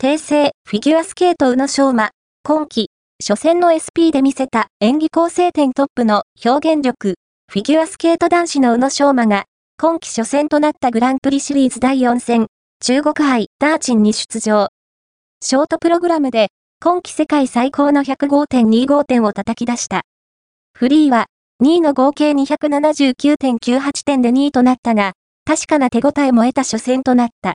訂正、フィギュアスケート宇野昌磨、今季、初戦の SP で見せた演技構成点トップの表現力、フィギュアスケート男子の宇野昌磨が、今季初戦となったグランプリシリーズ第4戦、中国杯ダーチンに出場。ショートプログラムで、今季世界最高の105.25点を叩き出した。フリーは、2位の合計279.98点で2位となったが、確かな手応えも得た初戦となった。